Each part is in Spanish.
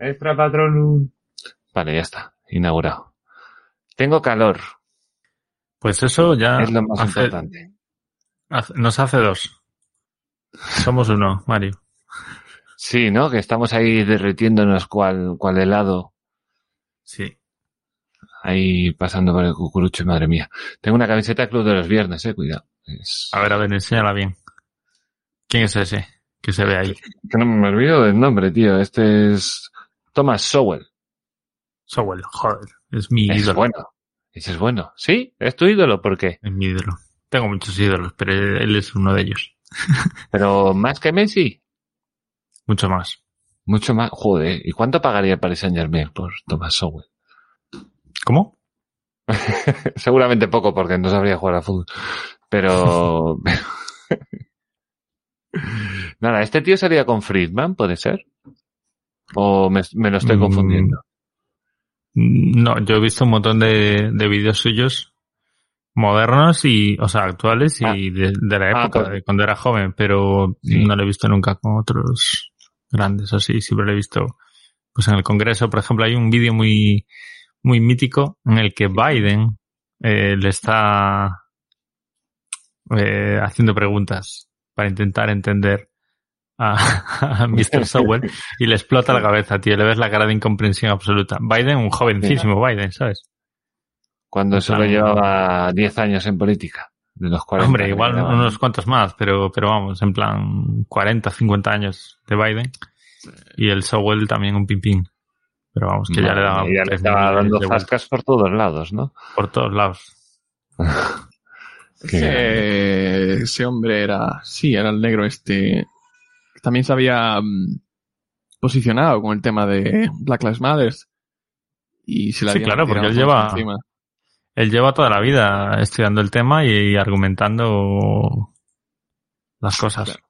Extra patronum. Vale, ya está. Inaugurado. Tengo calor. Pues eso ya Es lo más hace- importante. hace- nos hace dos. Somos uno, Mario. Sí, ¿no? Que estamos ahí derritiéndonos cual, cual helado. Sí. Ahí pasando por el cucurucho, madre mía. Tengo una camiseta Club de los Viernes, eh, cuidado. Es- A ver, a ver, enséñala bien. ¿Quién es ese que se ve ahí? Que no me olvido del nombre, tío. Este es Thomas Sowell. Sowell, joder, es mi Es ídolo. bueno. Ese es bueno. ¿Sí? ¿Es tu ídolo? ¿Por qué? Es mi ídolo. Tengo muchos ídolos, pero él es uno de ellos. Pero más que Messi. Mucho más. Mucho más. Joder. ¿Y cuánto pagaría el Paris Saint Germain por Thomas Sowell? ¿Cómo? Seguramente poco porque no sabría jugar al fútbol. Pero... Nada, este tío salía con Friedman, ¿puede ser? ¿O me, me lo estoy Mm, confundiendo? No, yo he visto un montón de, de vídeos suyos modernos y, o sea, actuales y Ah. de, de la Ah, época, pues- de cuando era joven, pero Sí. no lo he visto nunca con otros grandes así. Siempre lo he visto, pues en el Congreso, por ejemplo, hay un vídeo muy, muy mítico en el que Biden eh, le está eh, haciendo preguntas para intentar entender a, a Mr. Sowell y le explota la cabeza, tío. Le ves la cara de incomprensión absoluta. Biden, un jovencísimo Biden, ¿sabes? Cuando solo llevaba 10 años en política. De los 40. Hombre, igual quedaban. unos cuantos más, pero, pero vamos, en plan 40, 50 años de Biden. Y el Sowell también un pimpín. Pero vamos, que ya Madre le daba ya le estaba dando zascas por todos lados, ¿no? por todos lados. Qué ese hombre era, sí, era el negro este. También se había mm, posicionado con el tema de Black Lives Matter. Y se la Sí, claro, porque él lleva- encima. Él lleva toda la vida estudiando el tema y, argumentando las cosas, Claro.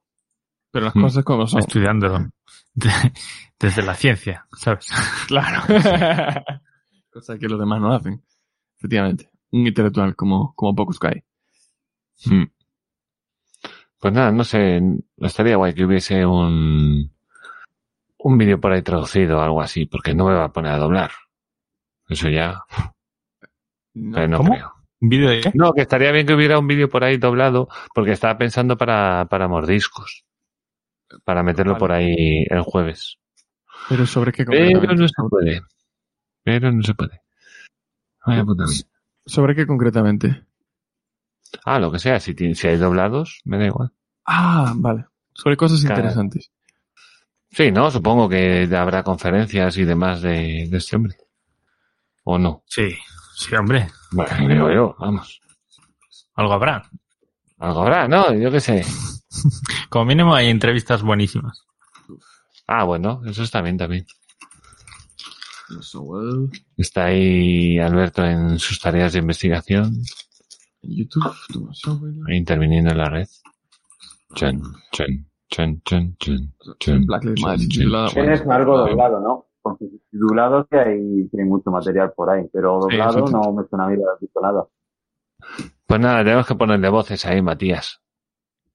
Pero las Mm. cosas como son. estudiándolo de- desde la ciencia, ¿sabes? Claro. Cosa que los demás no hacen. Efectivamente. Un intelectual como, como pocos que hay. Pues nada, no sé, estaría guay que hubiese un, un vídeo por ahí traducido o algo así, porque no me va a poner a doblar. Eso ya, No. pero no ¿Cómo? creo. ¿Un vídeo de qué? No, que estaría bien que hubiera un vídeo por ahí doblado, porque estaba pensando para, para mordiscos. Para meterlo Vale. por ahí el jueves. Pero sobre qué Pero concretamente. no se puede. Pero no se puede. Vaya puta. ¿Sobre qué concretamente? Ah, lo que sea, si, si hay doblados, me da igual. Ah, vale. Sobre cosas Claro. interesantes. Sí, ¿no? Supongo que habrá conferencias y demás de, de este hombre. ¿O no? Sí, sí, hombre, Bueno, digo yo, vamos. algo habrá. Algo habrá, ¿no? Yo qué sé. Como mínimo hay entrevistas buenísimas. Ah, bueno, eso está bien también. Está ahí Alberto en sus tareas de investigación, en YouTube, interviniendo en la red. Chen, chen, chen, chen, chen, chen, Black Lives Matter. Tienes algo doblado, ¿no? Porque titulado sí hay, tiene mucho material por ahí, pero doblado sí. no me suena a mí visto nada. Pues nada, tenemos que ponerle voces ahí, Matías.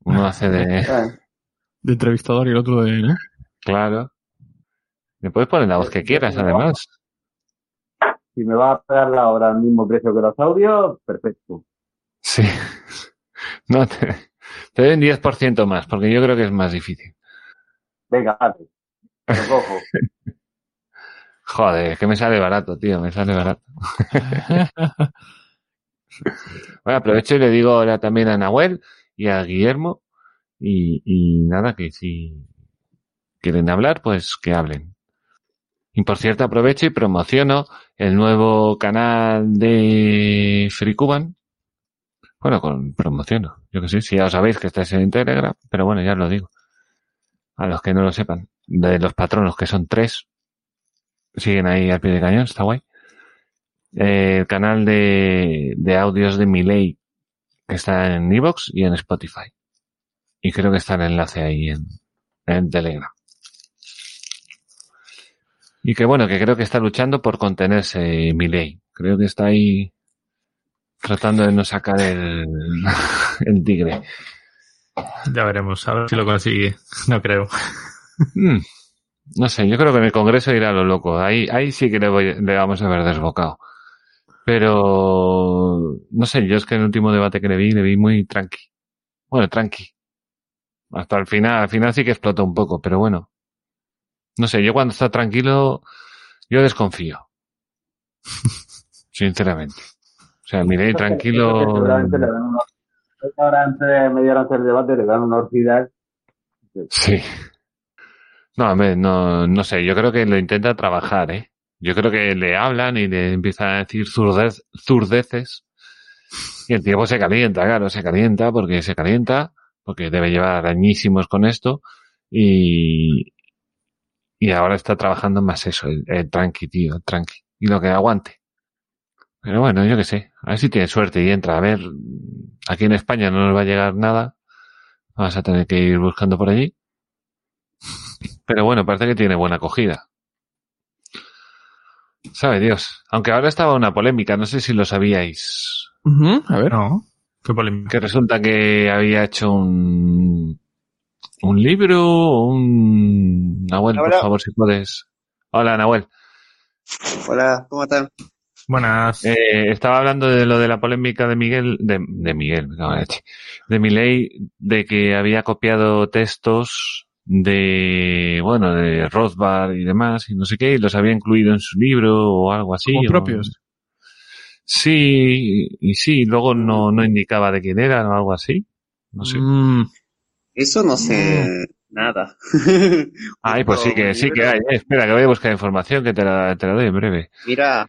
Uno hace de... Eh, de entrevistador y el otro de, ¿no? Claro. Le puedes poner la voz que quieras, además. si me va a pagar la hora al mismo precio que los audios, perfecto. Sí. No, te, te doy un 10% más, porque yo creo que es más difícil. Venga, vale. Lo cojo. Joder, que me sale barato, tío, me sale barato. Bueno, aprovecho y le digo ahora también a Nahuel y a Guillermo y, y nada, que si quieren hablar, pues que hablen. Y por cierto, aprovecho y promociono el nuevo canal de Free Cuban. Bueno, con promociono. Yo que sé, si ya os sabéis que estáis en Telegram, pero bueno, ya os lo digo. A los que no lo sepan. de los patronos, que son tres, siguen ahí al pie de cañón, está guay. Eh, el canal de, de audios de Miley, que está en Evox y en Spotify. Y creo que está el enlace ahí en, en Telegram. Y que bueno, que creo que está luchando por contenerse Miley. Creo que está ahí tratando de no sacar el, el tigre. Ya veremos, a ver si lo consigue. No creo. Mm, No sé, yo creo que en el Congreso irá a lo loco. Ahí, ahí sí que le, voy- le vamos a ver desbocado. Pero, no sé, yo es que en el último debate que le vi, le vi muy tranqui. Bueno, tranqui. Hasta el final, al final sí que explotó un poco, pero bueno. No sé, yo cuando está tranquilo, yo desconfío. Sinceramente. O sea, miré tranquilo. Seguramente le dan una... Ahora antes de media hora del debate le dan una orquídea. Sí. No, hombre, no, no sé, yo creo que lo intenta trabajar, ¿eh? Yo creo que le hablan y le empiezan a decir zurdez, zurdeces. Y el tiempo se calienta, claro, se calienta porque se calienta, porque debe llevar añísimos con esto. Y, y ahora está trabajando más eso, el, el tranqui, tío, el tranqui. Y lo que aguante. Pero bueno, yo qué sé, a ver si tiene suerte y entra. A ver, aquí en España no nos va a llegar nada. Vamos a tener que ir buscando por allí. Pero bueno, parece que tiene buena acogida. Sabe Dios. Aunque ahora estaba una polémica, no sé si lo sabíais. A ver. No. Qué polémica. Que resulta que había hecho un, un libro, un... Nahuel, por favor, si puedes. Hola, Nahuel. Hola, ¿cómo están? Buenas. Eh, estaba hablando de lo de la polémica de Miguel, de, de Miguel, de Milei, de que había copiado textos de, bueno, de Rothbard y demás, y no sé qué, y los había incluido en su libro o algo así. Como o- propios. Sí, y sí, luego no, no indicaba de quién eran o algo así. No sé. Mm, Eso no sé nada. Ay, pues sí que, sí que hay. eh. Espera, que voy a buscar información que te la, te la doy en breve. Mira,